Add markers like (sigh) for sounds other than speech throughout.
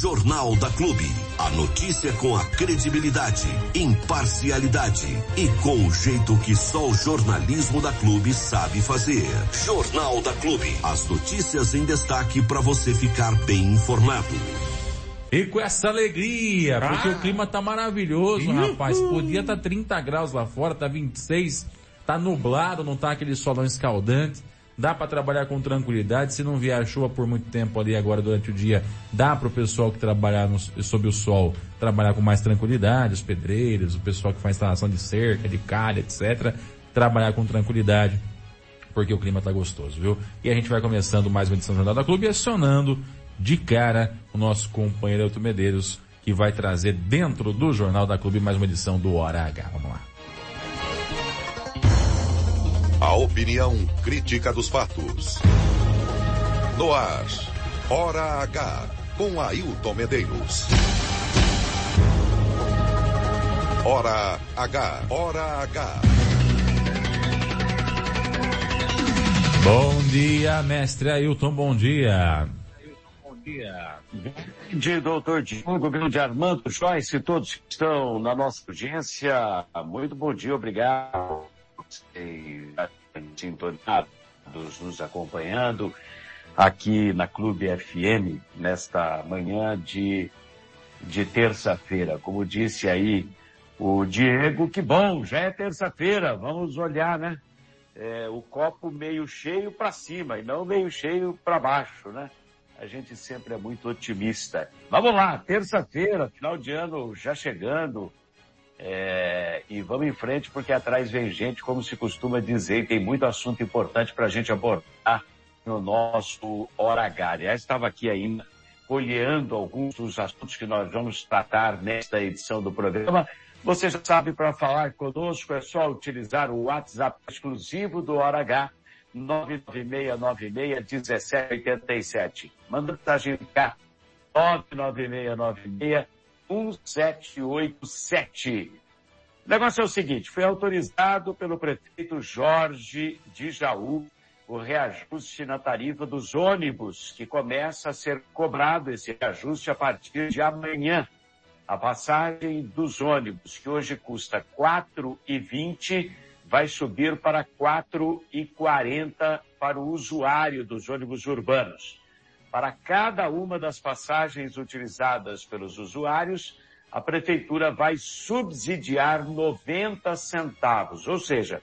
Jornal da Clube. A notícia com a credibilidade, imparcialidade e com o jeito que só o jornalismo da Clube sabe fazer. Jornal da Clube. As notícias em destaque para você ficar bem informado. E com essa alegria, porque ah. o clima tá maravilhoso, Uhul. rapaz. Podia tá 30 graus lá fora, tá 26, tá nublado, não tá aquele solão escaldante. Dá para trabalhar com tranquilidade. Se não vier chuva por muito tempo ali agora durante o dia, dá para o pessoal que trabalhar no, sob o sol trabalhar com mais tranquilidade, os pedreiros, o pessoal que faz instalação de cerca, de calha, etc. Trabalhar com tranquilidade, porque o clima tá gostoso, viu? E a gente vai começando mais uma edição do Jornal da Clube acionando de cara o nosso companheiro Elton Medeiros, que vai trazer dentro do Jornal da Clube mais uma edição do Hora H. Vamos lá. A opinião crítica dos fatos. No ar, Hora H, com Ailton Medeiros. Hora H, Hora H. Bom dia, mestre Ailton, bom dia. Bom dia. Grande doutor Diogo, grande Armando Joyce, todos que estão na nossa audiência, muito bom dia, obrigado sintonizados, nos acompanhando aqui na Clube FM nesta manhã de, de terça-feira. Como disse aí o Diego, que bom, já é terça-feira, vamos olhar, né? É, o copo meio cheio para cima e não meio cheio para baixo, né? A gente sempre é muito otimista. Vamos lá, terça-feira, final de ano já chegando, é, e vamos em frente porque atrás vem gente, como se costuma dizer, e tem muito assunto importante para a gente abordar no nosso Hora H. Aliás, estava aqui ainda olhando alguns dos assuntos que nós vamos tratar nesta edição do programa. Você já sabe, para falar conosco é só utilizar o WhatsApp exclusivo do Hora H, 996961787. Manda mensagem cá, 99696 1787. O negócio é o seguinte, foi autorizado pelo prefeito Jorge de Jaú o reajuste na tarifa dos ônibus, que começa a ser cobrado esse reajuste a partir de amanhã. A passagem dos ônibus, que hoje custa R$ 4,20, vai subir para R$ 4,40 para o usuário dos ônibus urbanos. Para cada uma das passagens utilizadas pelos usuários, a prefeitura vai subsidiar 90 centavos, ou seja,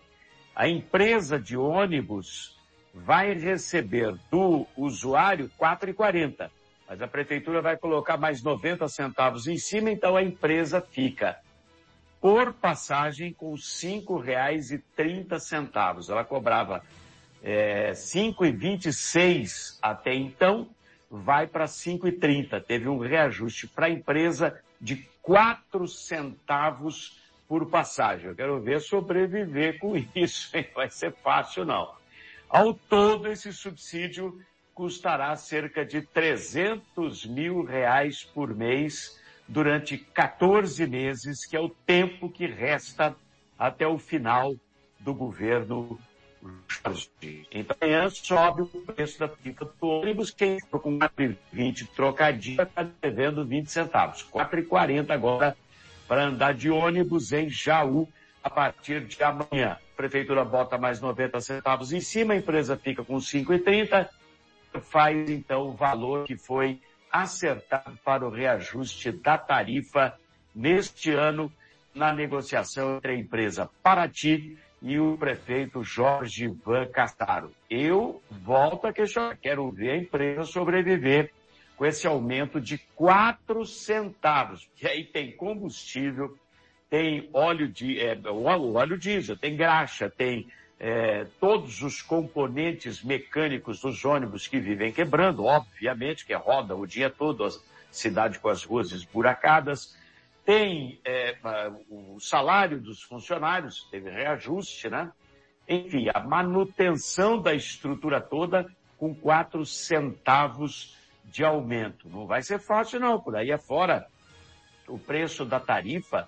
a empresa de ônibus vai receber do usuário 4,40, mas a prefeitura vai colocar mais 90 centavos em cima, então a empresa fica por passagem com R$ 5,30. Ela cobrava é, 5,26 até então, vai para 5,30. Teve um reajuste para a empresa de 4 centavos por passagem. Eu quero ver sobreviver com (laughs) isso, hein? vai ser fácil não. Ao todo, esse subsídio custará cerca de 300 mil reais por mês durante 14 meses, que é o tempo que resta até o final do governo então, amanhã sobe o preço da pica do ônibus, quem for com 4,20 trocadinho está devendo 20 centavos. 4,40 agora para andar de ônibus em Jaú a partir de amanhã. A prefeitura bota mais 90 centavos em cima, a empresa fica com 5,30, faz então o valor que foi acertado para o reajuste da tarifa neste ano na negociação entre a empresa Paraty e o prefeito Jorge Van Castaro. Eu volto a questionar, quero ver a empresa sobreviver com esse aumento de quatro centavos, que aí tem combustível, tem óleo de é, óleo diesel, tem graxa, tem é, todos os componentes mecânicos dos ônibus que vivem quebrando, obviamente, que roda o dia todo, a cidade com as ruas esburacadas, tem é, o salário dos funcionários, teve reajuste, né? Enfim, a manutenção da estrutura toda com quatro centavos de aumento. Não vai ser fácil não, por aí afora o preço da tarifa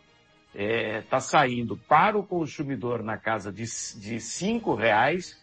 está é, tá saindo para o consumidor na casa de, de cinco reais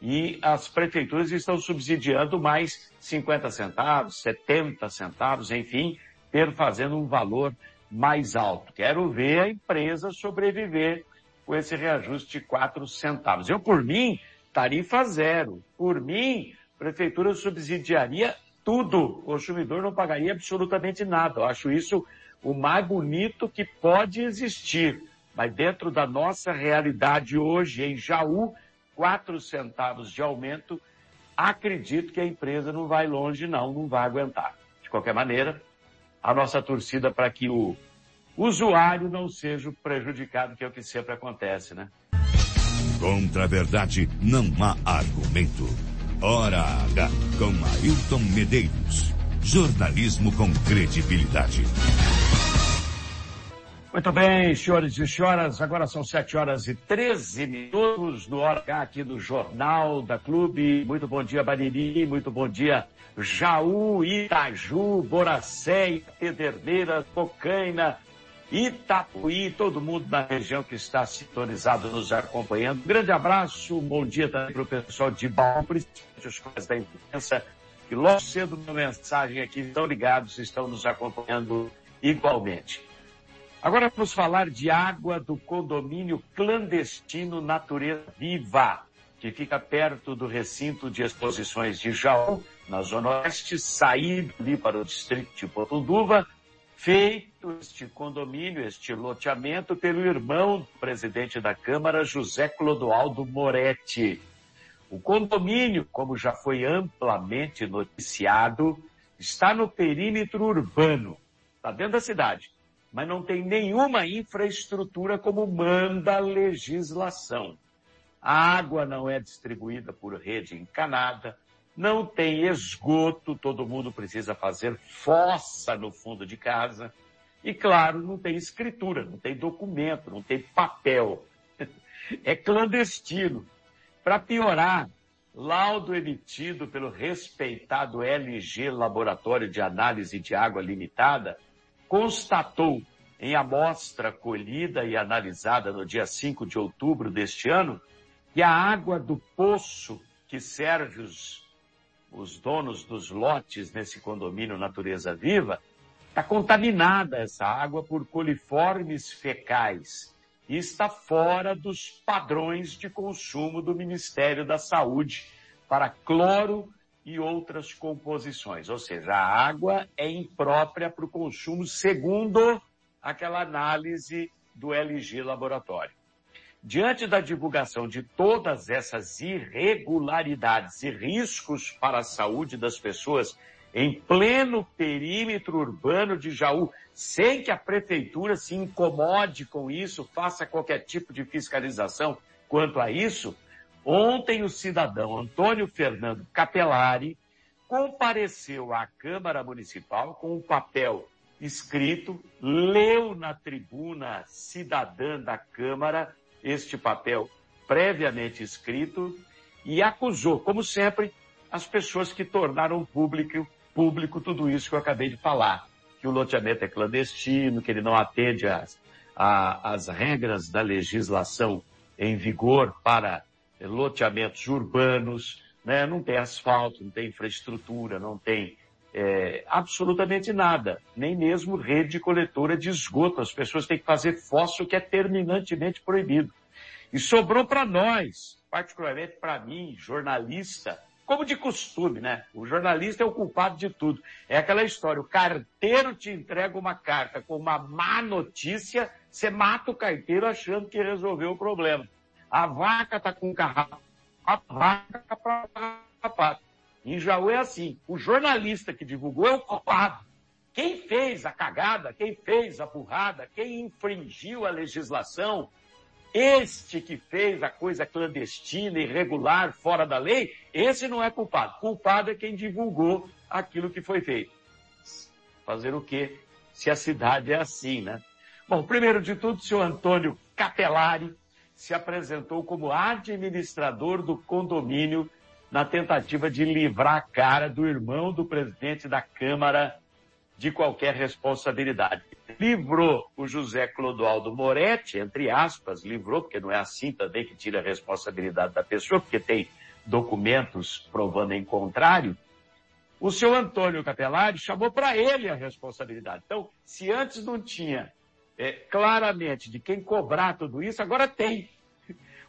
e as prefeituras estão subsidiando mais 50 centavos, 70 centavos, enfim, perfazendo um valor mais alto. Quero ver a empresa sobreviver com esse reajuste de 4 centavos. Eu, por mim, tarifa zero. Por mim, a prefeitura subsidiaria tudo. O consumidor não pagaria absolutamente nada. Eu acho isso o mais bonito que pode existir. Mas dentro da nossa realidade hoje, em Jaú, 4 centavos de aumento, acredito que a empresa não vai longe não, não vai aguentar. De qualquer maneira, a nossa torcida para que o usuário não seja prejudicado, que é o que sempre acontece, né? Contra a verdade não há argumento. Hora H com Ailton Medeiros. Jornalismo com credibilidade. Muito bem, senhores e senhoras, agora são 7 horas e 13 minutos no Hora aqui do Jornal da Clube. Muito bom dia, Bariri, muito bom dia, Jaú, Itaju, Boracé, Pederneiras, Bocaina, Itapuí, todo mundo da região que está sintonizado nos acompanhando. grande abraço, bom dia também para o pessoal de Baú, principalmente os colegas da imprensa, que logo cedo uma mensagem aqui estão ligados, estão nos acompanhando igualmente. Agora vamos falar de água do condomínio clandestino Natureza Viva, que fica perto do recinto de exposições de Jaú, na Zona Oeste, saído ali para o distrito de Potunduva, feito este condomínio, este loteamento pelo irmão do presidente da Câmara, José Clodoaldo Moretti. O condomínio, como já foi amplamente noticiado, está no perímetro urbano, está dentro da cidade, mas não tem nenhuma infraestrutura como manda a legislação. A água não é distribuída por rede encanada, não tem esgoto, todo mundo precisa fazer fossa no fundo de casa. E claro, não tem escritura, não tem documento, não tem papel. (laughs) É clandestino. Para piorar, laudo emitido pelo respeitado LG Laboratório de Análise de Água Limitada constatou em amostra colhida e analisada no dia 5 de outubro deste ano que a água do poço que serve os os donos dos lotes nesse condomínio Natureza Viva, está contaminada essa água por coliformes fecais e está fora dos padrões de consumo do Ministério da Saúde para cloro e outras composições. Ou seja, a água é imprópria para o consumo segundo aquela análise do LG Laboratório. Diante da divulgação de todas essas irregularidades e riscos para a saúde das pessoas em pleno perímetro urbano de Jaú, sem que a prefeitura se incomode com isso, faça qualquer tipo de fiscalização quanto a isso, ontem o cidadão Antônio Fernando Capelari compareceu à Câmara Municipal com um papel escrito, leu na tribuna cidadã da Câmara este papel previamente escrito e acusou, como sempre, as pessoas que tornaram público, público tudo isso que eu acabei de falar. Que o loteamento é clandestino, que ele não atende às, às regras da legislação em vigor para loteamentos urbanos, né? não tem asfalto, não tem infraestrutura, não tem é, absolutamente nada, nem mesmo rede coletora de esgoto. As pessoas têm que fazer fóssil que é terminantemente proibido. E sobrou para nós, particularmente para mim, jornalista, como de costume, né? O jornalista é o culpado de tudo. É aquela história, o carteiro te entrega uma carta com uma má notícia, você mata o carteiro achando que resolveu o problema. A vaca tá com carrapato, a vaca tá para carrapato. Em Jaú é assim. O jornalista que divulgou é o culpado. Quem fez a cagada, quem fez a burrada, quem infringiu a legislação, este que fez a coisa clandestina, irregular, fora da lei, esse não é culpado. Culpado é quem divulgou aquilo que foi feito. Fazer o quê? Se a cidade é assim, né? Bom, primeiro de tudo, senhor Antônio Capelari se apresentou como administrador do condomínio na tentativa de livrar a cara do irmão do presidente da Câmara de qualquer responsabilidade. Livrou o José Clodoaldo Moretti, entre aspas, livrou, porque não é assim também que tira a responsabilidade da pessoa, porque tem documentos provando em contrário, O seu Antônio Capelari chamou para ele a responsabilidade. Então, se antes não tinha é, claramente de quem cobrar tudo isso, agora tem.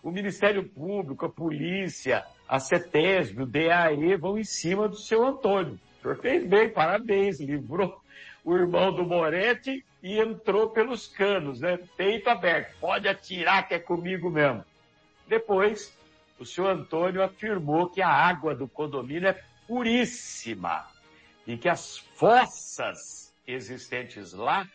O Ministério Público, a polícia, a CETESB, o DAE vão em cima do seu Antônio. O senhor fez bem, parabéns, livrou o irmão do Moretti e entrou pelos canos, né? Peito aberto. Pode atirar que é comigo mesmo. Depois, o senhor Antônio afirmou que a água do condomínio é puríssima e que as fossas existentes lá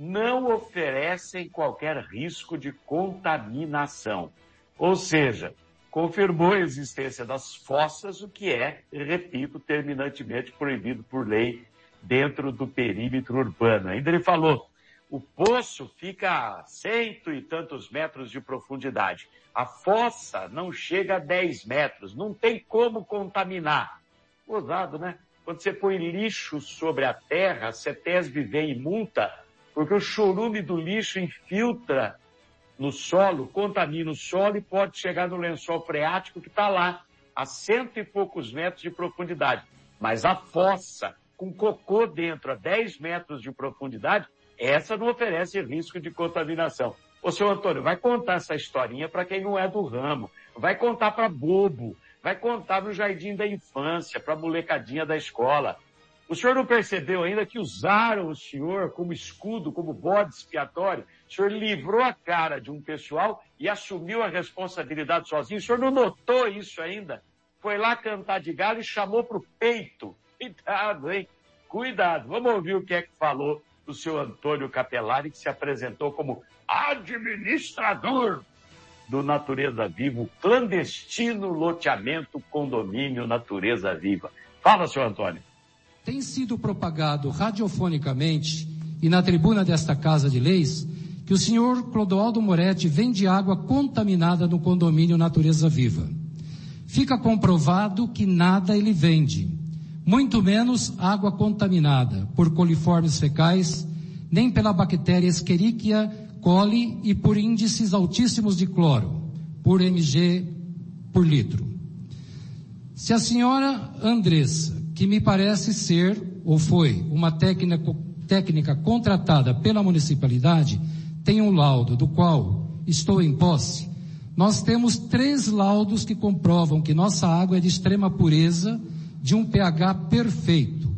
não oferecem qualquer risco de contaminação. Ou seja, confirmou a existência das fossas, o que é, repito, terminantemente proibido por lei dentro do perímetro urbano. Ainda ele falou, o poço fica a cento e tantos metros de profundidade. A fossa não chega a 10 metros, não tem como contaminar. Ousado, né? Quando você põe lixo sobre a terra, a CETESB vem e multa, porque o chorume do lixo infiltra no solo, contamina o solo e pode chegar no lençol freático que está lá, a cento e poucos metros de profundidade. Mas a fossa, com cocô dentro a 10 metros de profundidade, essa não oferece risco de contaminação. Ô, senhor Antônio, vai contar essa historinha para quem não é do ramo. Vai contar para bobo. Vai contar no jardim da infância, para molecadinha da escola. O senhor não percebeu ainda que usaram o senhor como escudo, como bode expiatório? O senhor livrou a cara de um pessoal e assumiu a responsabilidade sozinho. O senhor não notou isso ainda? Foi lá cantar de galo e chamou para o peito. Cuidado, hein? Cuidado. Vamos ouvir o que é que falou o seu Antônio Capelari, que se apresentou como administrador do Natureza Viva, clandestino loteamento condomínio Natureza Viva. Fala, senhor Antônio. Tem sido propagado radiofonicamente e na tribuna desta Casa de Leis que o senhor Clodoaldo Moretti vende água contaminada no condomínio Natureza Viva. Fica comprovado que nada ele vende muito menos água contaminada por coliformes fecais, nem pela bactéria Escherichia coli e por índices altíssimos de cloro, por mg por litro. Se a senhora Andressa, que me parece ser ou foi uma técnica, técnica contratada pela municipalidade, tem um laudo do qual estou em posse, nós temos três laudos que comprovam que nossa água é de extrema pureza de um pH perfeito.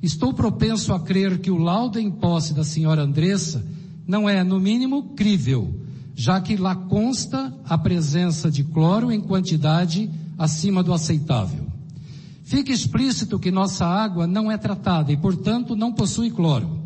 Estou propenso a crer que o laudo em posse da senhora Andressa não é, no mínimo, crível, já que lá consta a presença de cloro em quantidade acima do aceitável. Fica explícito que nossa água não é tratada e, portanto, não possui cloro.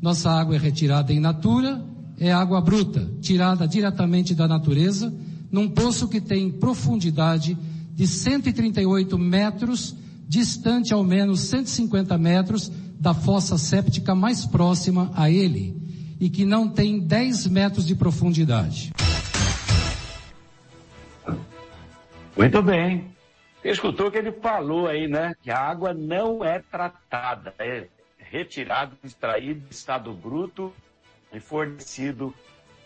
Nossa água é retirada em natura, é água bruta, tirada diretamente da natureza, num poço que tem profundidade de 138 metros distante ao menos 150 metros da fossa séptica mais próxima a ele e que não tem 10 metros de profundidade. Muito bem. Escutou que ele falou aí, né? Que a água não é tratada, é retirado, extraído de estado bruto e fornecido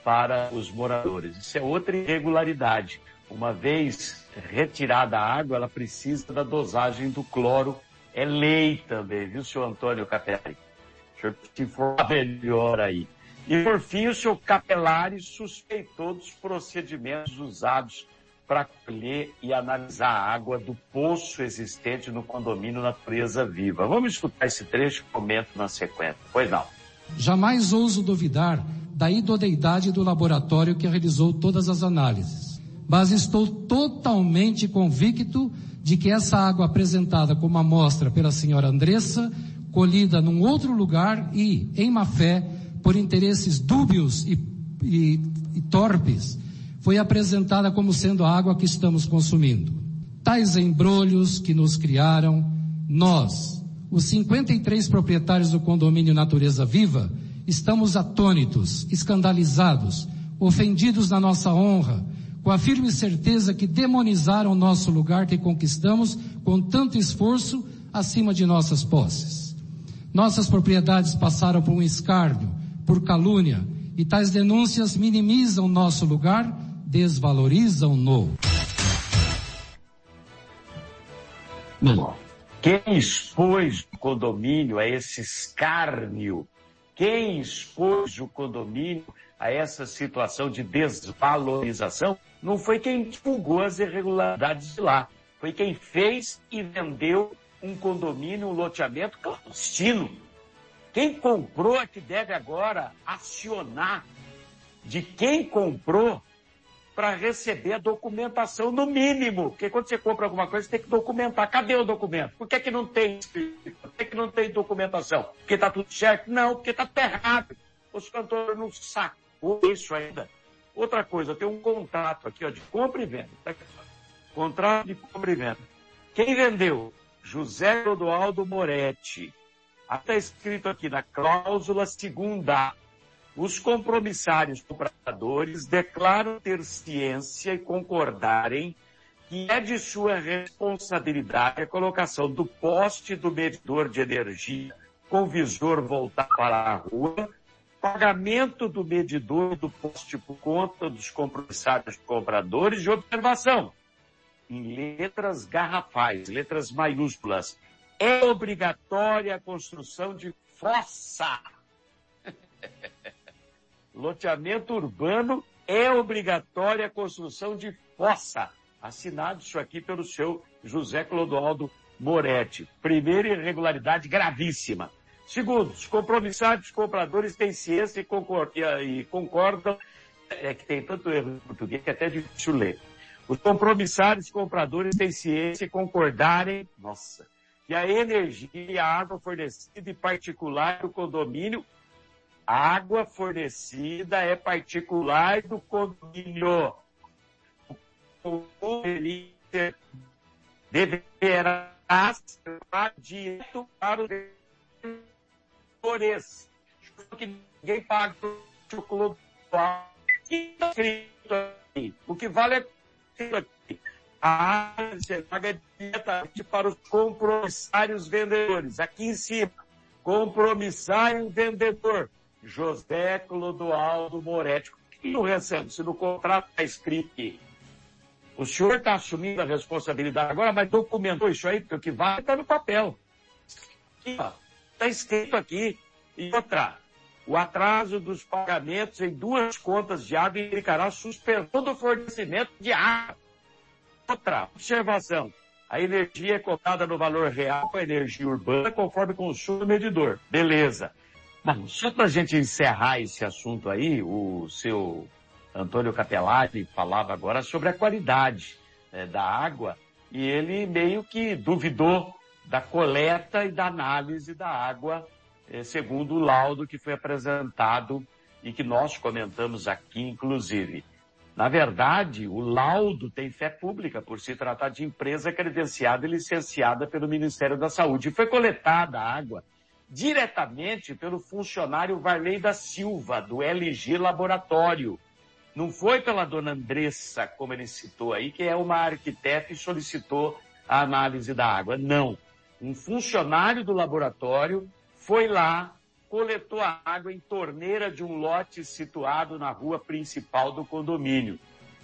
para os moradores. Isso é outra irregularidade. Uma vez retirada a água, ela precisa da dosagem do cloro. É lei também, viu, senhor Antônio Capelari? O senhor se informar melhor aí. E por fim, o senhor Capelari suspeitou dos procedimentos usados para colher e analisar a água do poço existente no condomínio Natureza Viva. Vamos escutar esse trecho e comento na sequência. Pois não. Jamais ouso duvidar da idoneidade do laboratório que realizou todas as análises mas estou totalmente convicto de que essa água apresentada como amostra pela senhora Andressa, colhida num outro lugar e, em má fé, por interesses dúbios e, e, e torpes, foi apresentada como sendo a água que estamos consumindo. Tais embrulhos que nos criaram, nós, os 53 proprietários do condomínio Natureza Viva, estamos atônitos, escandalizados, ofendidos na nossa honra, com a firme certeza que demonizaram o nosso lugar que conquistamos com tanto esforço acima de nossas posses. Nossas propriedades passaram por um escárnio, por calúnia, e tais denúncias minimizam nosso lugar, desvalorizam-no. Quem expôs o condomínio a esse escárnio, quem expôs o condomínio a essa situação de desvalorização, não foi quem divulgou as irregularidades de lá. Foi quem fez e vendeu um condomínio, um loteamento clandestino. Quem comprou é que deve agora acionar de quem comprou para receber a documentação no mínimo. Porque quando você compra alguma coisa, você tem que documentar. Cadê o documento? Por que, que não tem Por que, que não tem documentação? Porque está tudo certo? Não, porque está errado. Os cantores não sacou isso ainda. Outra coisa, tem um contrato aqui ó, de compra e venda. Tá contrato de compra e venda. Quem vendeu? José Rodoaldo Moretti. Está escrito aqui na cláusula segunda os compromissários compradores declaram ter ciência e concordarem que é de sua responsabilidade a colocação do poste do medidor de energia com visor voltado para a rua, pagamento do medidor do poste por conta dos compromissários compradores de observação. Em letras garrafais, letras maiúsculas, é obrigatória a construção de fossa (laughs) loteamento urbano é obrigatória a construção de fossa. Assinado isso aqui pelo seu José Clodoaldo Moretti. Primeira irregularidade gravíssima. Segundo, os compromissados compradores têm ciência e concordam, e concordam é que tem tanto erro em português que é até difícil ler. Os compromissários compradores têm ciência e concordarem, nossa, que a energia e a água fornecida em particular do condomínio água fornecida é particular do condomínio. O condomínio deverá ser direto para os vendedores. Que ninguém paga o clube. O que vale é aqui. A água você paga diretamente para os compromissários vendedores. Aqui em cima, compromissário vendedor José Clodoaldo Moretti. Que não recebe? Se no contrato está escrito que o senhor está assumindo a responsabilidade agora, mas documentou isso aí, porque o que vai está no papel. Está escrito aqui. E outra, o atraso dos pagamentos em duas contas de água implicará suspensão do fornecimento de água. Outra observação. A energia é cotada no valor real com a energia urbana conforme consumo medidor. Beleza. Bom, só para a gente encerrar esse assunto aí, o seu Antônio Capelari falava agora sobre a qualidade né, da água e ele meio que duvidou da coleta e da análise da água, eh, segundo o laudo que foi apresentado e que nós comentamos aqui, inclusive. Na verdade, o laudo tem fé pública por se tratar de empresa credenciada e licenciada pelo Ministério da Saúde. E foi coletada a água diretamente pelo funcionário Varley da Silva, do LG Laboratório. Não foi pela dona Andressa, como ele citou aí, que é uma arquiteta e solicitou a análise da água. Não. Um funcionário do laboratório foi lá, coletou a água em torneira de um lote situado na rua principal do condomínio.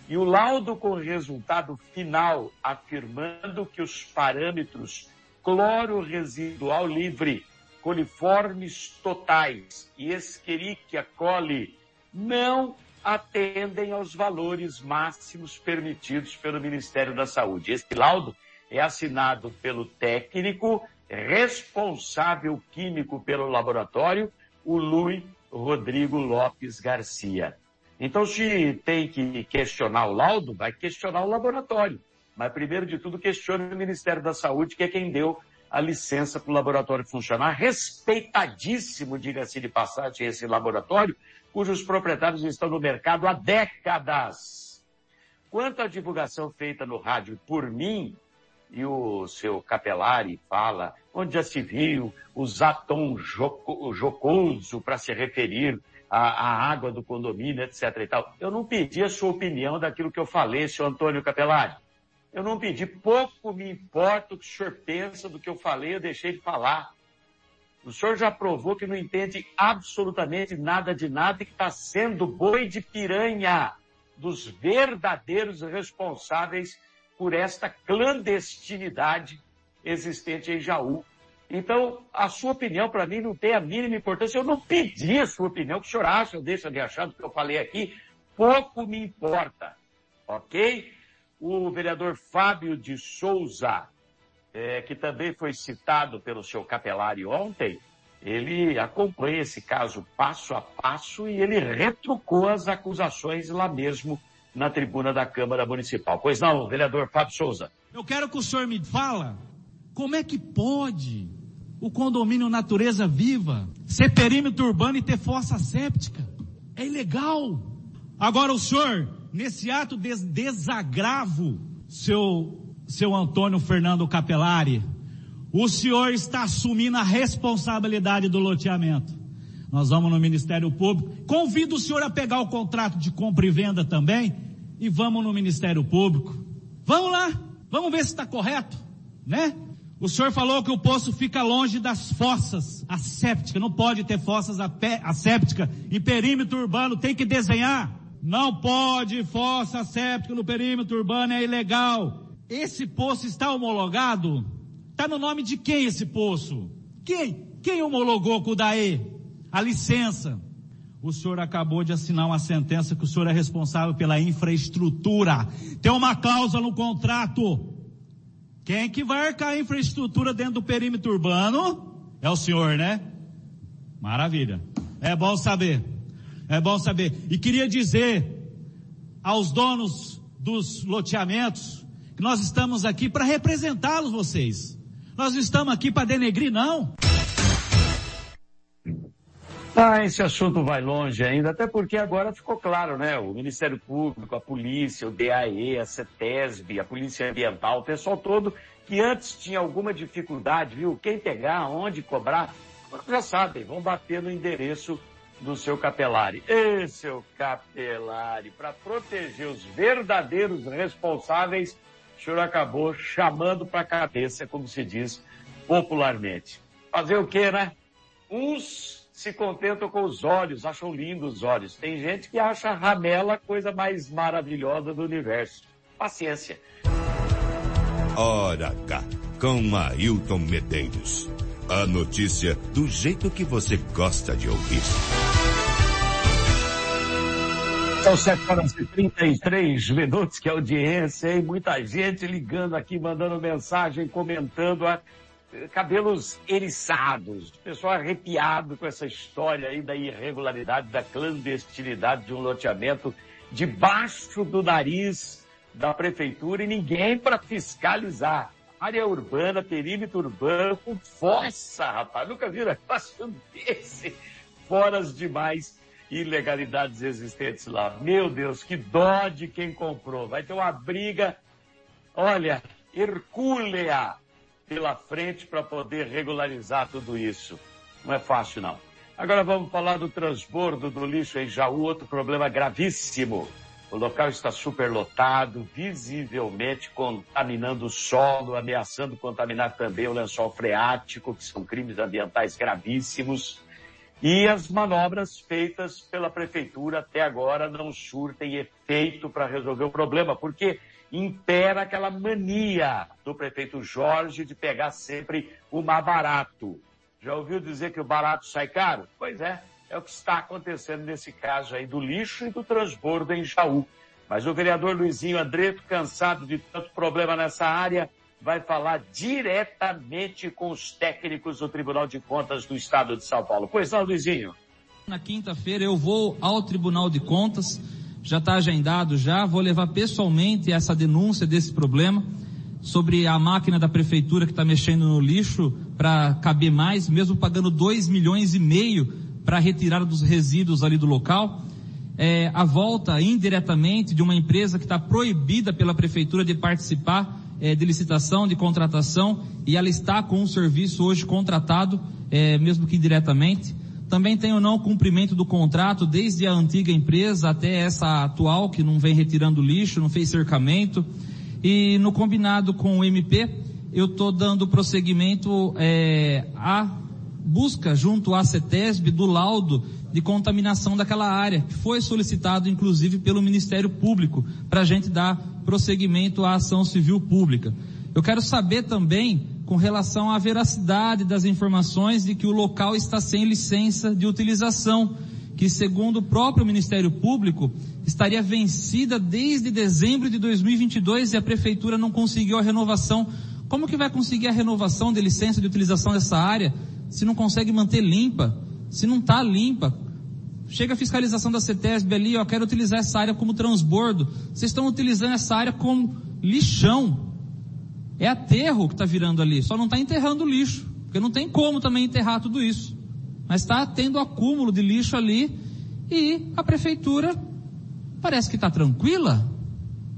E o laudo com resultado final afirmando que os parâmetros cloro residual livre coliformes totais e Escherichia coli não atendem aos valores máximos permitidos pelo Ministério da Saúde. Esse laudo é assinado pelo técnico responsável químico pelo laboratório, o Luiz Rodrigo Lopes Garcia. Então, se tem que questionar o laudo, vai questionar o laboratório. Mas, primeiro de tudo, questione o Ministério da Saúde, que é quem deu a licença para o laboratório funcionar, respeitadíssimo, diga-se de passagem, esse laboratório, cujos proprietários estão no mercado há décadas. Quanto à divulgação feita no rádio por mim, e o seu Capelari fala, onde já se viu usar tom joco, jocoso para se referir à, à, água do condomínio, etc e tal. Eu não pedi a sua opinião daquilo que eu falei, senhor Antônio Capelari. Eu não pedi, pouco me importa o que o senhor pensa do que eu falei, eu deixei de falar. O senhor já provou que não entende absolutamente nada de nada e que está sendo boi de piranha dos verdadeiros responsáveis por esta clandestinidade existente em Jaú. Então, a sua opinião para mim não tem a mínima importância. Eu não pedi a sua opinião, que o senhor acha ou deixa de achar do que eu falei aqui, pouco me importa, ok? O vereador Fábio de Souza, é, que também foi citado pelo seu Capelari ontem, ele acompanha esse caso passo a passo e ele retrucou as acusações lá mesmo na tribuna da Câmara Municipal. Pois não, vereador Fábio Souza. Eu quero que o senhor me fala como é que pode o condomínio Natureza Viva ser perímetro urbano e ter fossa séptica. É ilegal. Agora o senhor, nesse ato de desagravo, seu, seu Antônio Fernando Capelari, o senhor está assumindo a responsabilidade do loteamento. Nós vamos no Ministério Público. Convido o senhor a pegar o contrato de compra e venda também e vamos no Ministério Público. Vamos lá, vamos ver se está correto, né? O senhor falou que o poço fica longe das fossas assépticas, não pode ter fossas assépticas em perímetro urbano, tem que desenhar. Não pode fossa séptica no perímetro urbano, é ilegal. Esse poço está homologado? Está no nome de quem esse poço? Quem? Quem homologou com o DAE? A licença. O senhor acabou de assinar uma sentença que o senhor é responsável pela infraestrutura. Tem uma cláusula no contrato quem que vai arcar a infraestrutura dentro do perímetro urbano? É o senhor, né? Maravilha. É bom saber. É bom saber. E queria dizer aos donos dos loteamentos que nós estamos aqui para representá-los vocês. Nós não estamos aqui para denegrir, não. Ah, esse assunto vai longe ainda, até porque agora ficou claro, né? O Ministério Público, a polícia, o DAE, a CETESB, a Polícia Ambiental, o pessoal todo que antes tinha alguma dificuldade, viu? Quem pegar, onde cobrar, já sabem, vão bater no endereço do seu capelari. Ê, seu capelari, para proteger os verdadeiros responsáveis, o senhor acabou chamando para a cabeça, como se diz popularmente. Fazer o quê, né? Uns se contentam com os olhos, acham lindos os olhos. Tem gente que acha a ramela a coisa mais maravilhosa do universo. Paciência. Ora cá, com Ailton Medeiros. A notícia do jeito que você gosta de ouvir. São 7 horas e 33 minutos, que audiência, hein? Muita gente ligando aqui, mandando mensagem, comentando a cabelos eriçados, pessoal arrepiado com essa história aí da irregularidade, da clandestinidade de um loteamento debaixo do nariz da prefeitura e ninguém para fiscalizar. Área urbana, perímetro urbano, com força, rapaz. Nunca vi um negócio desse. Foras demais ilegalidades existentes lá. Meu Deus, que dó de quem comprou. Vai ter uma briga, olha, hercúlea pela frente para poder regularizar tudo isso. Não é fácil, não. Agora vamos falar do transbordo do lixo em Jaú, outro problema gravíssimo. O local está superlotado, visivelmente contaminando o solo, ameaçando contaminar também o lençol freático, que são crimes ambientais gravíssimos. E as manobras feitas pela prefeitura até agora não surtem efeito para resolver o problema, porque impera aquela mania do prefeito Jorge de pegar sempre o mais barato. Já ouviu dizer que o barato sai caro? Pois é, é o que está acontecendo nesse caso aí do lixo e do transbordo em Jaú. Mas o vereador Luizinho Andreto, cansado de tanto problema nessa área, vai falar diretamente com os técnicos do Tribunal de Contas do Estado de São Paulo. Pois não, Luizinho? Na quinta-feira eu vou ao Tribunal de Contas já está agendado já, vou levar pessoalmente essa denúncia desse problema sobre a máquina da prefeitura que está mexendo no lixo para caber mais, mesmo pagando 2 milhões e meio para retirada dos resíduos ali do local. É, a volta indiretamente de uma empresa que está proibida pela prefeitura de participar é, de licitação, de contratação, e ela está com o serviço hoje contratado, é, mesmo que indiretamente. Também tem não cumprimento do contrato desde a antiga empresa até essa atual que não vem retirando lixo, não fez cercamento. E no combinado com o MP, eu estou dando prosseguimento é, à busca junto à CETESB do laudo de contaminação daquela área, que foi solicitado inclusive pelo Ministério Público, para a gente dar prosseguimento à ação civil pública. Eu quero saber também com relação à veracidade das informações de que o local está sem licença de utilização, que segundo o próprio Ministério Público estaria vencida desde dezembro de 2022 e a prefeitura não conseguiu a renovação. Como que vai conseguir a renovação de licença de utilização dessa área se não consegue manter limpa? Se não está limpa? Chega a fiscalização da CETESB ali, ó, quero utilizar essa área como transbordo. Vocês estão utilizando essa área como lixão. É aterro que está virando ali, só não está enterrando o lixo, porque não tem como também enterrar tudo isso. Mas está tendo acúmulo de lixo ali e a prefeitura parece que está tranquila.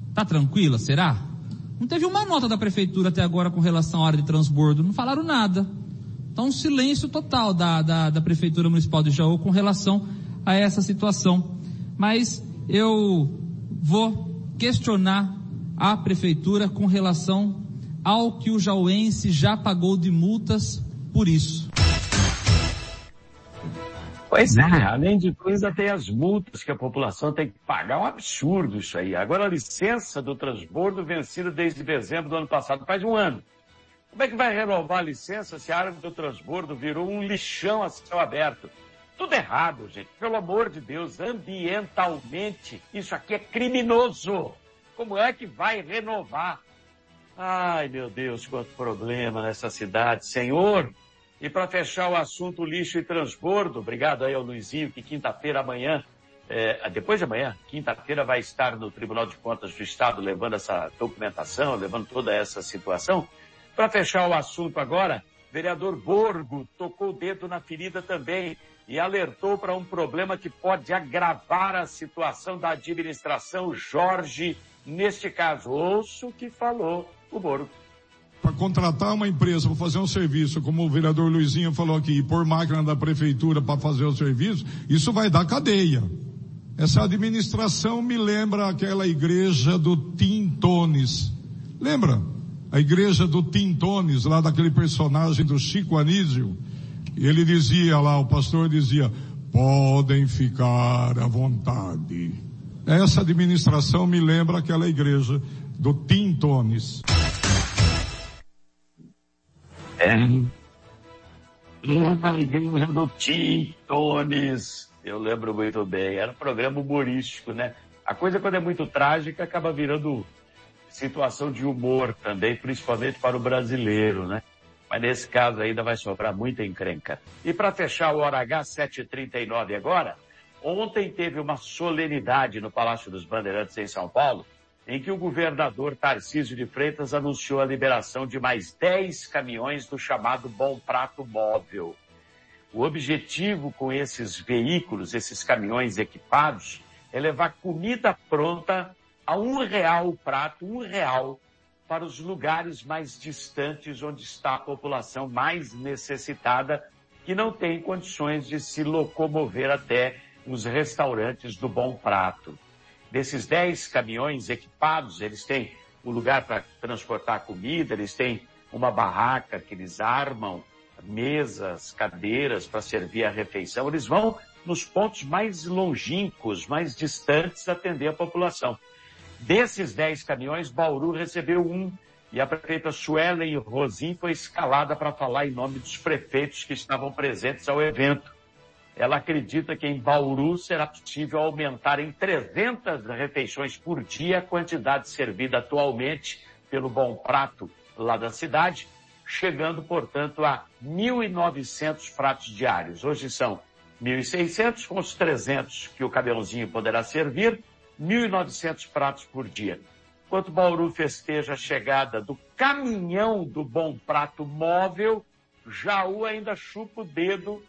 Está tranquila, será? Não teve uma nota da prefeitura até agora com relação à área de transbordo, não falaram nada. Então um silêncio total da, da, da prefeitura municipal de Jaú com relação a essa situação. Mas eu vou questionar a prefeitura com relação ao que o jauense já pagou de multas por isso. Pois é, além de tudo, ainda tem as multas que a população tem que pagar. É um absurdo isso aí. Agora a licença do transbordo vencida desde dezembro do ano passado, faz um ano. Como é que vai renovar a licença se a área do transbordo virou um lixão a céu aberto? Tudo errado, gente. Pelo amor de Deus, ambientalmente, isso aqui é criminoso. Como é que vai renovar? Ai, meu Deus, quanto problema nessa cidade, Senhor. E para fechar o assunto lixo e transbordo, obrigado aí ao Luizinho, que quinta-feira amanhã, é, depois de amanhã, quinta-feira, vai estar no Tribunal de Contas do Estado levando essa documentação, levando toda essa situação. Para fechar o assunto agora, vereador Borgo tocou o dedo na ferida também e alertou para um problema que pode agravar a situação da administração Jorge, neste caso. Ouço o que falou o Moro. Para contratar uma empresa para fazer um serviço, como o vereador Luizinho falou aqui, e pôr máquina da prefeitura para fazer o serviço, isso vai dar cadeia. Essa administração me lembra aquela igreja do Tintones. Lembra? A igreja do Tintones, lá daquele personagem do Chico Anísio. Ele dizia lá, o pastor dizia, podem ficar à vontade. Essa administração me lembra aquela igreja do Tintones. É. Lembra a igreja do Tintones. Eu lembro muito bem. Era um programa humorístico, né? A coisa quando é muito trágica acaba virando situação de humor também, principalmente para o brasileiro, né? Mas nesse caso ainda vai sobrar muita encrenca. E para fechar o Hora H 739 agora, ontem teve uma solenidade no Palácio dos Bandeirantes em São Paulo, em que o governador Tarcísio de Freitas anunciou a liberação de mais 10 caminhões do chamado Bom Prato Móvel. O objetivo com esses veículos, esses caminhões equipados, é levar comida pronta a um real o prato, um real, para os lugares mais distantes onde está a população mais necessitada, que não tem condições de se locomover até os restaurantes do Bom Prato. Desses 10 caminhões equipados, eles têm o um lugar para transportar comida, eles têm uma barraca que eles armam, mesas, cadeiras para servir a refeição. Eles vão nos pontos mais longínquos, mais distantes, atender a população. Desses 10 caminhões, Bauru recebeu um e a prefeita Suelen Rosim foi escalada para falar em nome dos prefeitos que estavam presentes ao evento. Ela acredita que em Bauru será possível aumentar em 300 refeições por dia a quantidade servida atualmente pelo Bom Prato lá da cidade, chegando, portanto, a 1.900 pratos diários. Hoje são 1.600 com os 300 que o caminhãozinho poderá servir, 1.900 pratos por dia. Enquanto Bauru festeja a chegada do caminhão do Bom Prato móvel, Jaú ainda chupa o dedo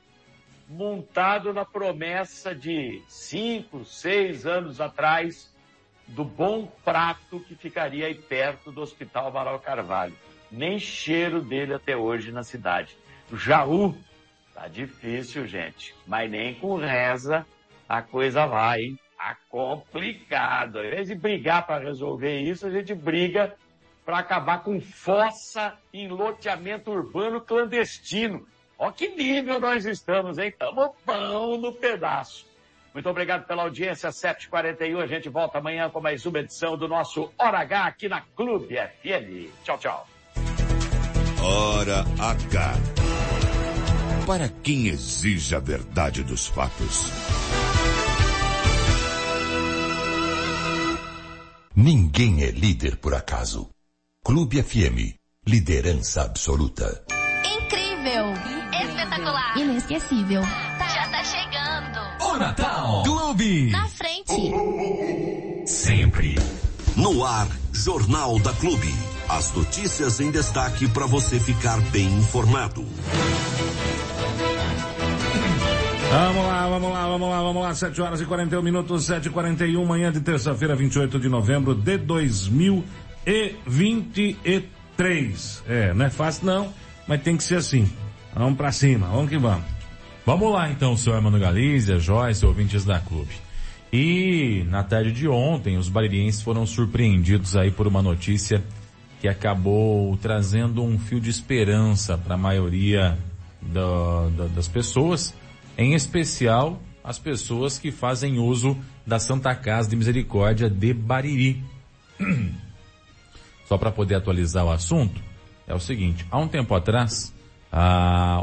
montado na promessa de cinco, seis anos atrás do bom prato que ficaria aí perto do Hospital Amaral Carvalho. Nem cheiro dele até hoje na cidade. Jaú, tá difícil, gente. Mas nem com reza a coisa vai, hein? Tá complicado. Ao invés de brigar para resolver isso, a gente briga para acabar com fossa em loteamento urbano clandestino. Ó que nível nós estamos, hein? Estamos pão no pedaço. Muito obrigado pela audiência, 7h41. A gente volta amanhã com mais uma edição do nosso Hora H aqui na Clube FM. Tchau, tchau. Hora H. Para quem exige a verdade dos fatos. Ninguém é líder por acaso. Clube FM. Liderança absoluta. Incrível! Espetacular! Inesquecível! Já tá chegando! O Natal! Clube! Na frente! Sempre. No ar, Jornal da Clube. As notícias em destaque para você ficar bem informado. Vamos lá, vamos lá, vamos lá, vamos lá. 7 horas e 41 minutos, 7 e 41 manhã de terça-feira, 28 de novembro de 2023. É, não é fácil não, mas tem que ser assim. Vamos pra cima, vamos que vamos. Vamos lá então, senhor Emmanuel Galizia, Joyce, ouvintes da clube. E na tarde de ontem, os baririenses foram surpreendidos aí por uma notícia que acabou trazendo um fio de esperança para a maioria da, da, das pessoas, em especial as pessoas que fazem uso da Santa Casa de Misericórdia de Bariri. (clears throat) Só para poder atualizar o assunto, é o seguinte, há um tempo atrás,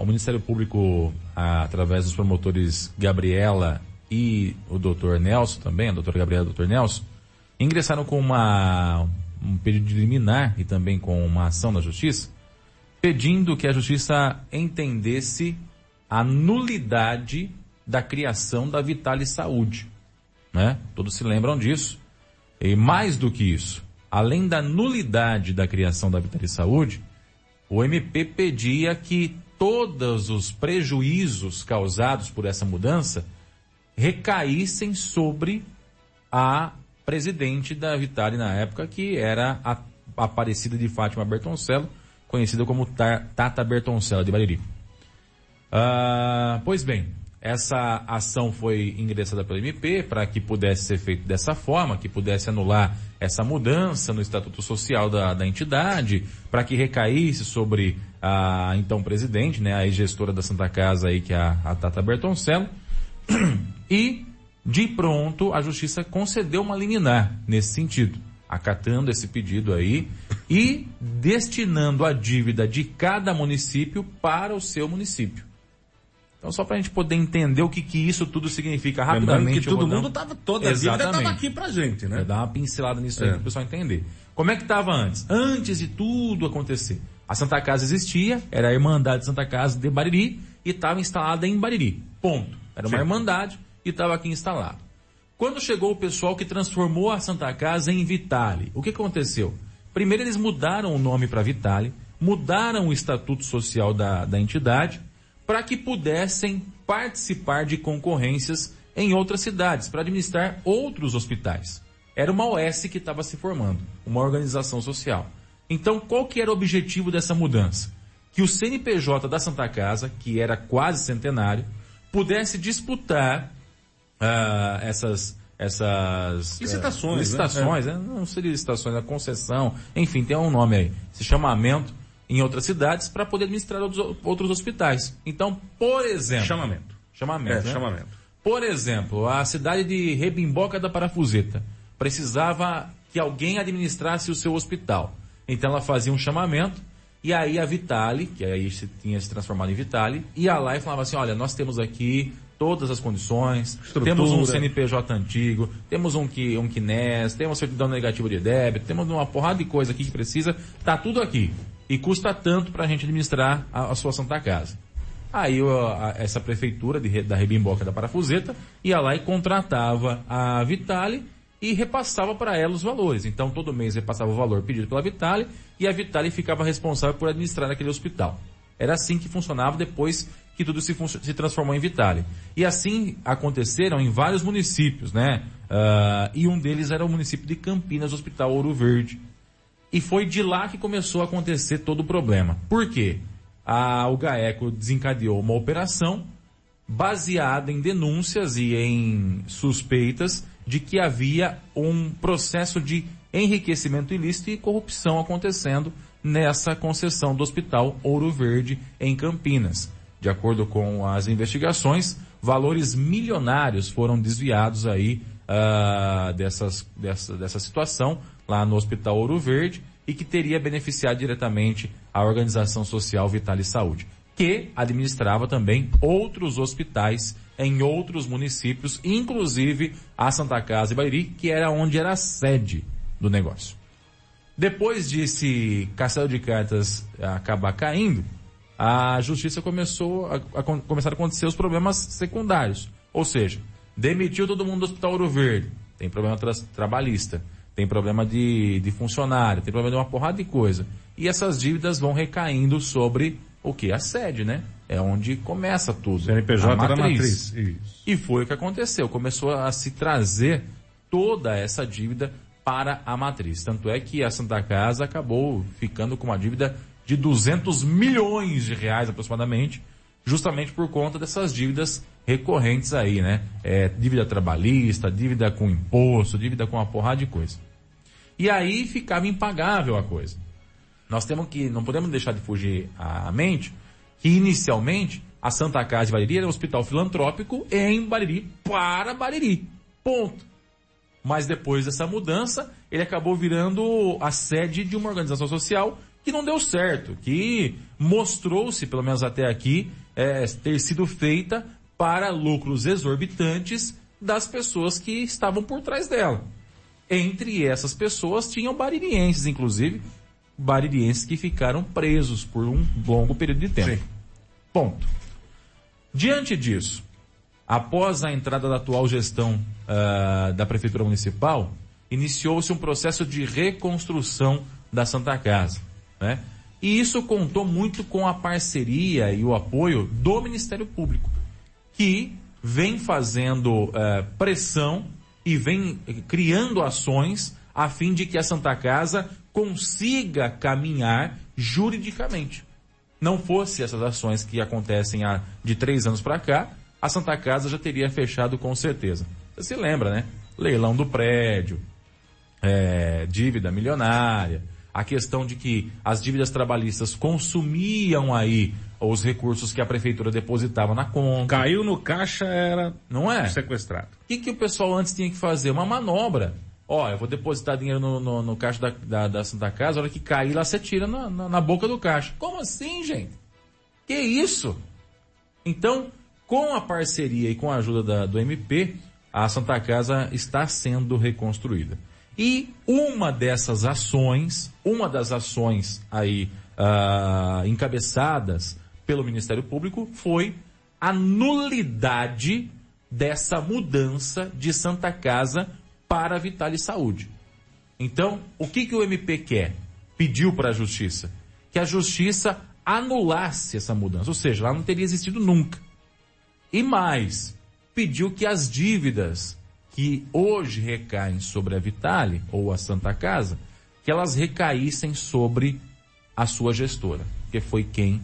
o Ministério Público, através dos promotores Gabriela e o Dr. Nelson também, a doutora Gabriela e o Dr. Nelson, ingressaram com uma, um pedido de liminar e também com uma ação na justiça, pedindo que a justiça entendesse a nulidade da criação da Vitale Saúde. Né? Todos se lembram disso. E mais do que isso, além da nulidade da criação da Vitale Saúde, o MP pedia que todos os prejuízos causados por essa mudança recaíssem sobre a presidente da Vitale na época, que era a Aparecida de Fátima Bertoncello, conhecida como Tata Bertoncello de Bariri. Ah, pois bem, essa ação foi ingressada pelo MP para que pudesse ser feito dessa forma, que pudesse anular essa mudança no estatuto social da, da entidade, para que recaísse sobre a então presidente, né, a gestora da Santa Casa aí, que é a, a Tata Bertoncello. (clears throat) E, de pronto, a justiça concedeu uma liminar nesse sentido, acatando esse pedido aí e destinando a dívida de cada município para o seu município. Então, só para a gente poder entender o que, que isso tudo significa rapidamente. Lembrando que todo mundo estava toda a dívida estava aqui pra gente, né? Vou dar uma pincelada nisso aí é. para o pessoal entender. Como é que estava antes? Antes de tudo acontecer. A Santa Casa existia, era a Irmandade Santa Casa de Bariri e estava instalada em Bariri. Ponto. Era uma Sim. irmandade e estava aqui instalado. Quando chegou o pessoal que transformou a Santa Casa em Vitale, o que aconteceu? Primeiro eles mudaram o nome para Vitale, mudaram o estatuto social da, da entidade, para que pudessem participar de concorrências em outras cidades, para administrar outros hospitais. Era uma OS que estava se formando, uma organização social. Então, qual que era o objetivo dessa mudança? Que o CNPJ da Santa Casa, que era quase centenário, pudesse disputar uh, essas essas licitações, uh, licitações, né? não seria licitações, a concessão, enfim, tem um nome aí, esse chamamento em outras cidades para poder administrar outros, outros, hospitais. Então, por exemplo, chamamento, chamamento, é, né? chamamento. Por exemplo, a cidade de Rebimboca da Parafuseta precisava que alguém administrasse o seu hospital. Então ela fazia um chamamento e aí a Vitale, que aí se tinha se transformado em Vitale, ia lá e falava assim, olha, nós temos aqui todas as condições, Estrutura. temos um CNPJ antigo, temos um, um KINES, temos certidão negativa de débito, temos uma porrada de coisa aqui que precisa, tá tudo aqui. E custa tanto para a gente administrar a, a, sua Santa Casa. Aí a, essa prefeitura de, da Rebimboca da Parafuseta ia lá e contratava a Vitale e repassava para ela os valores. Então todo mês repassava o valor pedido pela Vitale e a Vitale ficava responsável por administrar aquele hospital. Era assim que funcionava depois que tudo se, se transformou em Vitale. E assim aconteceram em vários municípios, né? Uh, e um deles era o município de Campinas, Hospital Ouro Verde. E foi de lá que começou a acontecer todo o problema. Por quê? A, o GAECO desencadeou uma operação baseada em denúncias e em suspeitas de que havia um processo de enriquecimento ilícito e corrupção acontecendo nessa concessão do Hospital Ouro Verde em Campinas. De acordo com as investigações, valores milionários foram desviados aí uh, dessas, dessa, dessa situação lá no Hospital Ouro Verde e que teria beneficiado diretamente a organização social Vital e Saúde, que administrava também outros hospitais em outros municípios, inclusive a Santa Casa e Bairi, que era onde era a sede do negócio. Depois de esse castelo de cartas acabar caindo, a justiça começou a, a, começaram a acontecer os problemas secundários. Ou seja, demitiu todo mundo do Hospital Ouro Verde, tem problema tra trabalhista, tem problema de, de funcionário, tem problema de uma porrada de coisa. E essas dívidas vão recaindo sobre o que? A sede, né? É onde começa tudo. CNPJ a matriz. da matriz. Isso. E foi o que aconteceu. Começou a se trazer toda essa dívida para a matriz. Tanto é que a Santa Casa acabou ficando com uma dívida de 200 milhões de reais aproximadamente, justamente por conta dessas dívidas recorrentes aí, né? É, dívida trabalhista, dívida com imposto, dívida com uma porrada de coisa. E aí ficava impagável a coisa. Nós temos que, não podemos deixar de fugir à mente que inicialmente a Santa Casa de Bariri era um hospital filantrópico em Bariri para Bariri. Ponto. Mas depois dessa mudança, ele acabou virando a sede de uma organização social que não deu certo, que mostrou-se, pelo menos até aqui, é, ter sido feita para lucros exorbitantes das pessoas que estavam por trás dela. Entre essas pessoas tinham baririenses, inclusive, baririenses que ficaram presos por um longo período de tempo. Sim. Ponto. Diante disso, após a entrada da atual gestão uh, da Prefeitura Municipal, iniciou-se um processo de reconstrução da Santa Casa. Né? E isso contou muito com a parceria e o apoio do Ministério Público, que vem fazendo uh, pressão e vem criando ações a fim de que a Santa Casa consiga caminhar juridicamente. Não fosse essas ações que acontecem há de três anos para cá, a Santa Casa já teria fechado com certeza. Você se lembra, né? Leilão do prédio, é, dívida milionária, a questão de que as dívidas trabalhistas consumiam aí os recursos que a prefeitura depositava na conta. Caiu no caixa, era não é sequestrado. O que, que o pessoal antes tinha que fazer? Uma manobra. Ó, eu vou depositar dinheiro no, no, no caixa da, da, da, Santa Casa, a hora que cair lá você tira na, na, na boca do caixa. Como assim, gente? Que isso? Então, com a parceria e com a ajuda da, do MP, a Santa Casa está sendo reconstruída. E uma dessas ações, uma das ações aí uh, encabeçadas pelo Ministério Público foi a nulidade dessa mudança de Santa Casa para a Vitale Saúde. Então, o que, que o MP quer? Pediu para a Justiça? Que a Justiça anulasse essa mudança, ou seja, ela não teria existido nunca. E mais, pediu que as dívidas que hoje recaem sobre a Vitale ou a Santa Casa, que elas recaíssem sobre a sua gestora, que foi quem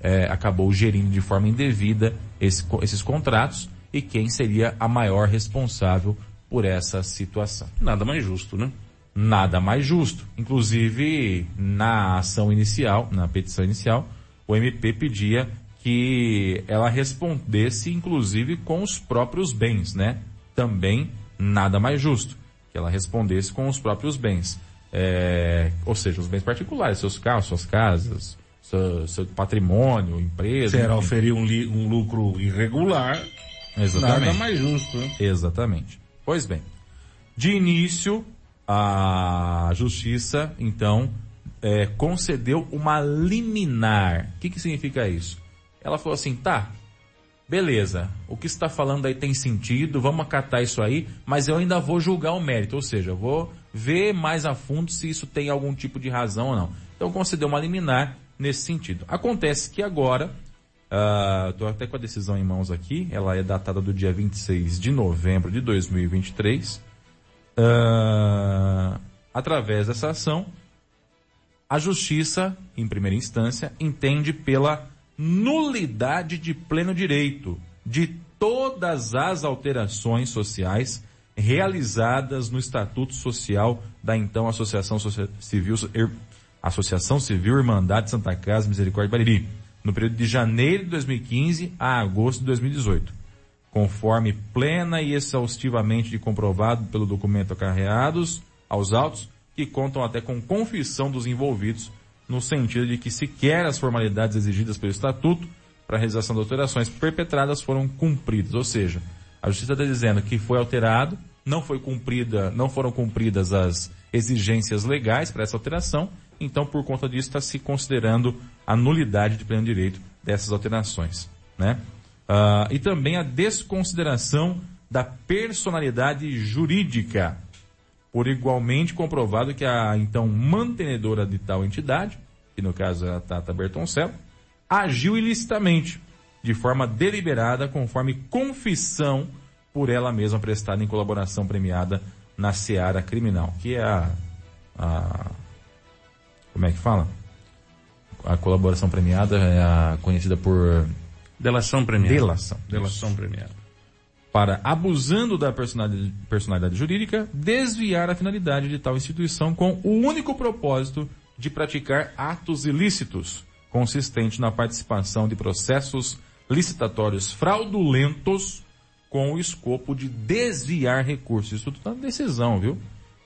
é, acabou gerindo de forma indevida esse, esses contratos e quem seria a maior responsável por essa situação. Nada mais justo, né? Nada mais justo. Inclusive, na ação inicial, na petição inicial, o MP pedia que ela respondesse, inclusive, com os próprios bens, né? Também nada mais justo que ela respondesse com os próprios bens. É, ou seja, os bens particulares, seus carros, suas casas, seu, seu patrimônio, empresa. Se ela oferir um, um, lucro irregular, Exatamente. nada mais justo. Né? Exatamente. Pois bem, de início, a justiça, então, é, concedeu uma liminar. O que, que significa isso? Ela falou assim, tá, beleza, o que está falando aí tem sentido, vamos acatar isso aí, mas eu ainda vou julgar o mérito, ou seja, vou ver mais a fundo se isso tem algum tipo de razão ou não. Então concedeu uma liminar nesse sentido. Acontece que agora, estou uh, até com a decisão em mãos aqui, ela é datada do dia 26 de novembro de 2023, uh, através dessa ação, a justiça, em primeira instância, entende pela nulidade de pleno direito de todas as alterações sociais realizadas no Estatuto Social da então Associação Civil, Associação Civil Irmandade Santa Casa Misericórdia Bariri, no período de janeiro de 2015 a agosto de 2018, conforme plena e exaustivamente comprovado pelo documento acarreados aos autos, que contam até com confissão dos envolvidos, no sentido de que sequer as formalidades exigidas pelo Estatuto para a realização das alterações perpetradas foram cumpridas. Ou seja, a Justiça está dizendo que foi alterado, não foi cumprida, não foram cumpridas as exigências legais para essa alteração, então por conta disso está se considerando a nulidade de pleno direito dessas alterações, né? Uh, e também a desconsideração da personalidade jurídica, por igualmente comprovado que a então mantenedora de tal entidade, que no caso é a Tata Bertoncello, agiu ilicitamente, de forma deliberada, conforme confissão por ela mesma prestada em colaboração premiada na seara criminal, que é a, a como é que fala? A colaboração premiada é a conhecida por delação premiada. Delação. Delação premiada. Para, abusando da personalidade, personalidade jurídica, desviar a finalidade de tal instituição com o único propósito de praticar atos ilícitos, consistente na participação de processos licitatórios fraudulentos com o escopo de desviar recursos. Isso tudo está na decisão, viu?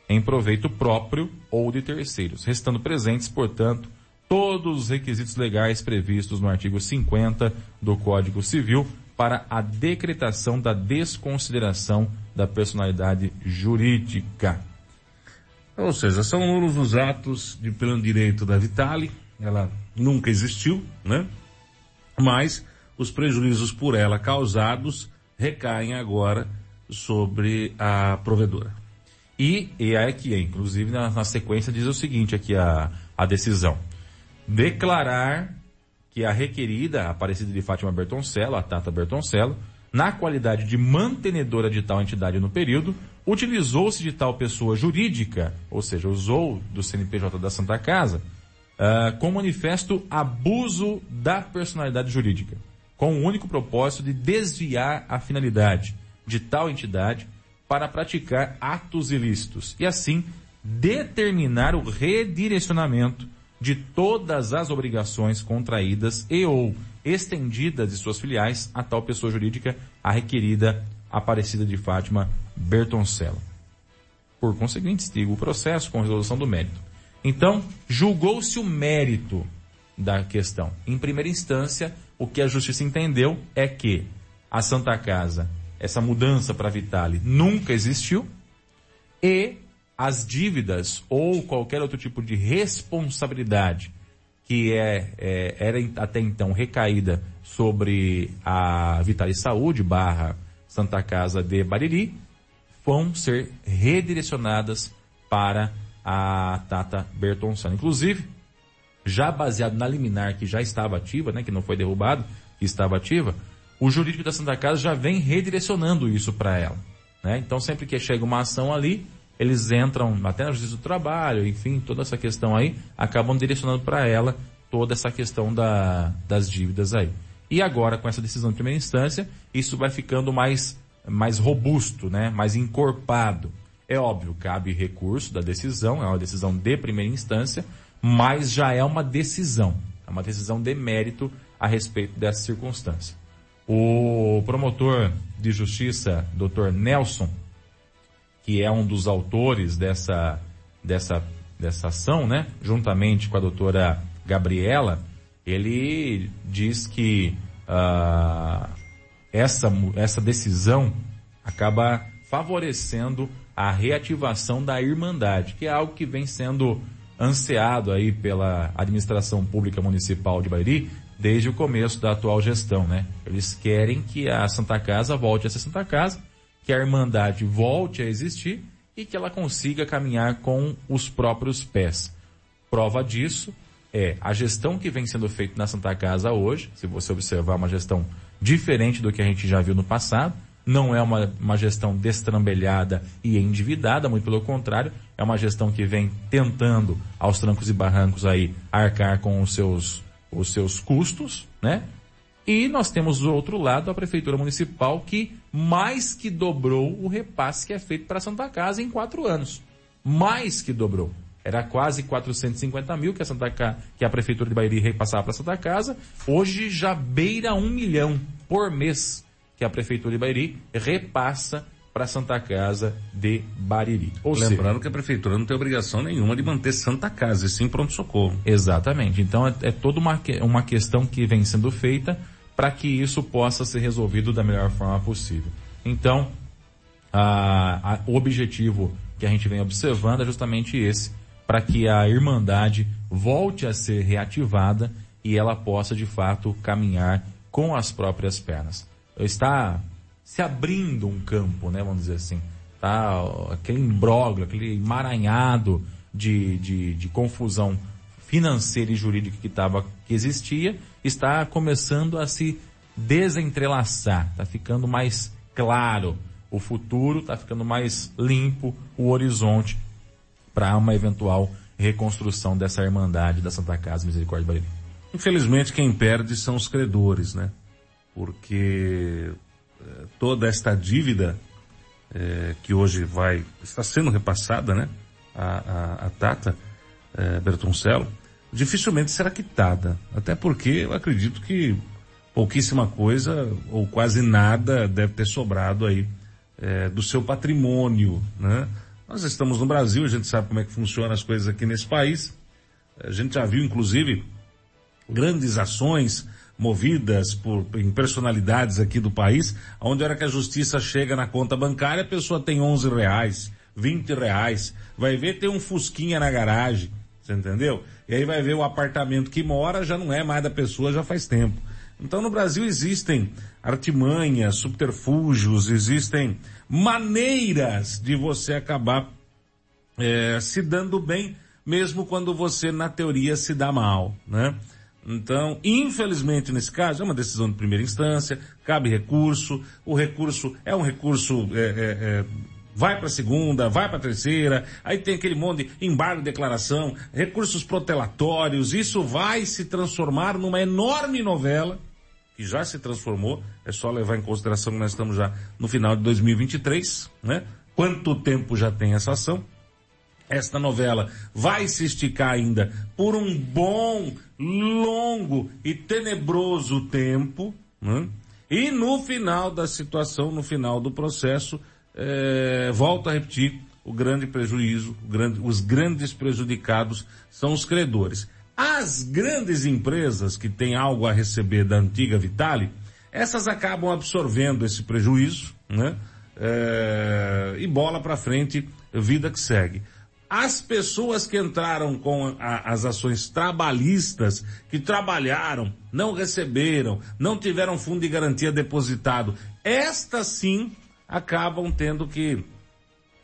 Em proveito próprio ou de terceiros, restando presentes, portanto, todos os requisitos legais previstos no artigo 50 do Código Civil para a decretação da desconsideração da personalidade jurídica. Ou seja, são nulos os atos de pleno direito da Vitale, ela nunca existiu, né? Mas os prejuízos por ela causados recaem agora sobre a provedora. E, e é aqui, inclusive na, na, sequência diz o seguinte aqui a, a decisão. Declarar que a requerida, Aparecida de Fátima Bertoncello, a Tata Bertoncello, na qualidade de mantenedora de tal entidade no período, utilizou-se de tal pessoa jurídica, ou seja, usou do CNPJ da Santa Casa, uh, com manifesto abuso da personalidade jurídica com o único propósito de desviar a finalidade de tal entidade para praticar atos ilícitos e assim determinar o redirecionamento de todas as obrigações contraídas e ou estendidas de suas filiais a tal pessoa jurídica, a requerida Aparecida de Fátima Bertoncello. Por conseguinte, siga o processo com resolução do mérito. Então, julgou-se o mérito da questão. Em primeira instância, o que a justiça entendeu é que a Santa Casa, essa mudança para Vitale, nunca existiu e as dívidas ou qualquer outro tipo de responsabilidade que é, é, era até então recaída sobre a Vitale Saúde barra Santa Casa de Bariri vão ser redirecionadas para a Tata Bertoncello. Inclusive, já baseado na liminar que já estava ativa, né, que não foi derrubado, que estava ativa, o jurídico da Santa Casa já vem redirecionando isso para ela. Né? Então, sempre que chega uma ação ali, eles entram até na Justiça do Trabalho, enfim, toda essa questão aí, acabam direcionando para ela toda essa questão da, das dívidas aí. E agora, com essa decisão de primeira instância, isso vai ficando mais, mais robusto, né? mais encorpado. É óbvio, cabe recurso da decisão, é uma decisão de primeira instância, mas já é uma decisão, é uma decisão de mérito a respeito dessa circunstância. O promotor de justiça, Dr. Nelson, que é um dos autores dessa, dessa, dessa ação, né, juntamente com a doutora Gabriela, ele diz que uh, essa, essa decisão acaba favorecendo a reativação da Irmandade, que é algo que vem sendo ansiado aí pela administração pública municipal de Bairi desde o começo da atual gestão, né? Eles querem que a Santa Casa volte a ser Santa Casa, que a Irmandade volte a existir e que ela consiga caminhar com os próprios pés. Prova disso é a gestão que vem sendo feita na Santa Casa hoje, se você observar uma gestão diferente do que a gente já viu no passado, não é uma, uma gestão destrambelhada e endividada, muito pelo contrário, é uma gestão que vem tentando, aos trancos e barrancos aí, arcar com os seus, os seus custos, né? E nós temos do outro lado a Prefeitura Municipal que mais que dobrou o repasse que é feito para a Santa Casa em quatro anos. Mais que dobrou. Era quase 450 mil que a, Santa Ca... que a Prefeitura de Bairi repassava para a Santa Casa. Hoje já beira um milhão por mês que a Prefeitura de Bairi repassa para Santa Casa de Bariri. Ou Lembrando seja, que a prefeitura não tem obrigação nenhuma de manter Santa Casa, e sim pronto-socorro. Exatamente. Então é, é toda uma, uma questão que vem sendo feita para que isso possa ser resolvido da melhor forma possível. Então, a, a, o objetivo que a gente vem observando é justamente esse, para que a Irmandade volte a ser reativada e ela possa de fato caminhar com as próprias pernas. Está se abrindo um campo, né, vamos dizer assim. Tá aquele imbróglio, aquele emaranhado de, de, de confusão financeira e jurídica que, tava, que existia, está começando a se desentrelaçar, está ficando mais claro o futuro, está ficando mais limpo o horizonte para uma eventual reconstrução dessa Irmandade da Santa Casa Misericórdia Bariri. Infelizmente quem perde são os credores, né? Porque eh, toda esta dívida eh, que hoje vai, está sendo repassada, né? A, a, a Tata eh, Bertoncello, dificilmente será quitada. Até porque eu acredito que pouquíssima coisa ou quase nada deve ter sobrado aí é, do seu patrimônio, né? Nós estamos no Brasil, a gente sabe como é que funcionam as coisas aqui nesse país. A gente já viu, inclusive, grandes ações movidas por em personalidades aqui do país, onde a hora que a justiça chega na conta bancária, a pessoa tem 11 reais, 20 reais, vai ver tem um fusquinha na garagem, você entendeu? E aí vai ver o apartamento que mora, já não é mais da pessoa, já faz tempo. Então no Brasil existem artimanhas, subterfúgios, existem maneiras de você acabar é, se dando bem, mesmo quando você na teoria se dá mal, né? Então, infelizmente nesse caso é uma decisão de primeira instância, cabe recurso, o recurso é um recurso é, é, é vai para a segunda, vai para a terceira, aí tem aquele monte de embargo de declaração, recursos protelatórios, isso vai se transformar numa enorme novela que já se transformou, é só levar em consideração que nós estamos já no final de 2023, né? Quanto tempo já tem essa ação? Esta novela vai se esticar ainda por um bom, longo e tenebroso tempo, né? E no final da situação, no final do processo, é, volto a repetir, o grande prejuízo, o grande, os grandes prejudicados são os credores. As grandes empresas que têm algo a receber da antiga Vitale, essas acabam absorvendo esse prejuízo, né? É, e bola para frente, vida que segue. As pessoas que entraram com a, as ações trabalhistas, que trabalharam, não receberam, não tiveram fundo de garantia depositado, estas sim acabam tendo que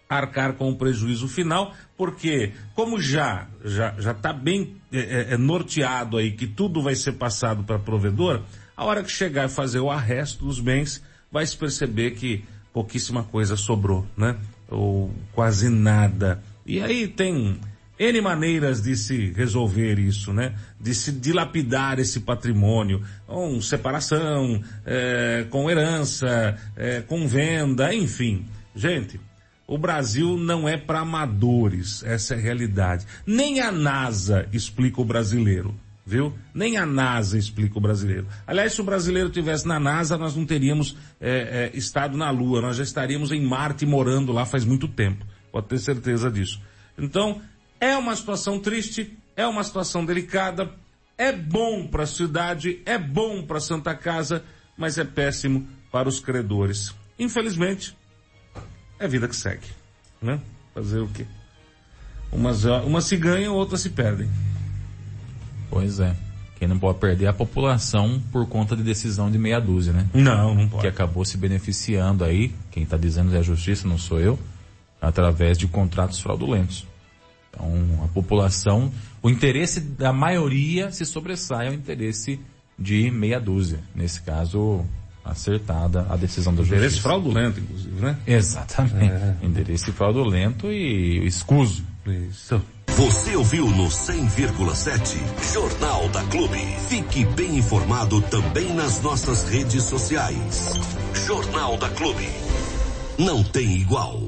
arcar com o prejuízo final, porque como já já já está bem é, é, é, norteado aí que tudo vai ser passado para provedor, a hora que chegar e fazer o arresto dos bens, vai se perceber que pouquíssima coisa sobrou, né? Ou quase nada. E aí tem N maneiras de se resolver isso, né? De se dilapidar esse patrimônio, com separação, é, com herança, é, com venda, enfim. Gente, o Brasil não é para amadores, essa é a realidade. Nem a NASA explica o brasileiro, viu? Nem a NASA explica o brasileiro. Aliás, se o brasileiro tivesse na NASA, nós não teríamos é, é, estado na Lua, nós já estaríamos em Marte morando lá faz muito tempo. Pode ter certeza disso. Então, é uma situação triste, é uma situação delicada, é bom para a cidade, é bom para Santa Casa, mas é péssimo para os credores. Infelizmente, é vida que segue, né? Fazer o quê? Umas, umas se ganham, outras se perdem. Pois é. Quem não pode perder é a população por conta de decisão de meia dúzia, né? Não, não pode. Que acabou se beneficiando aí, quem está dizendo é a justiça, não sou eu, através de contratos fraudulentos. Então, a população, o interesse da maioria se sobressai ao interesse de meia dúzia. Nesse caso, acertada a decisão da justiça. Endereço fraudulento, inclusive, né? Exatamente. É. Endereço fraudulento e escuso. Isso. Você ouviu no 100,7 Jornal da Clube. Fique bem informado também nas nossas redes sociais. Jornal da Clube. Não tem igual.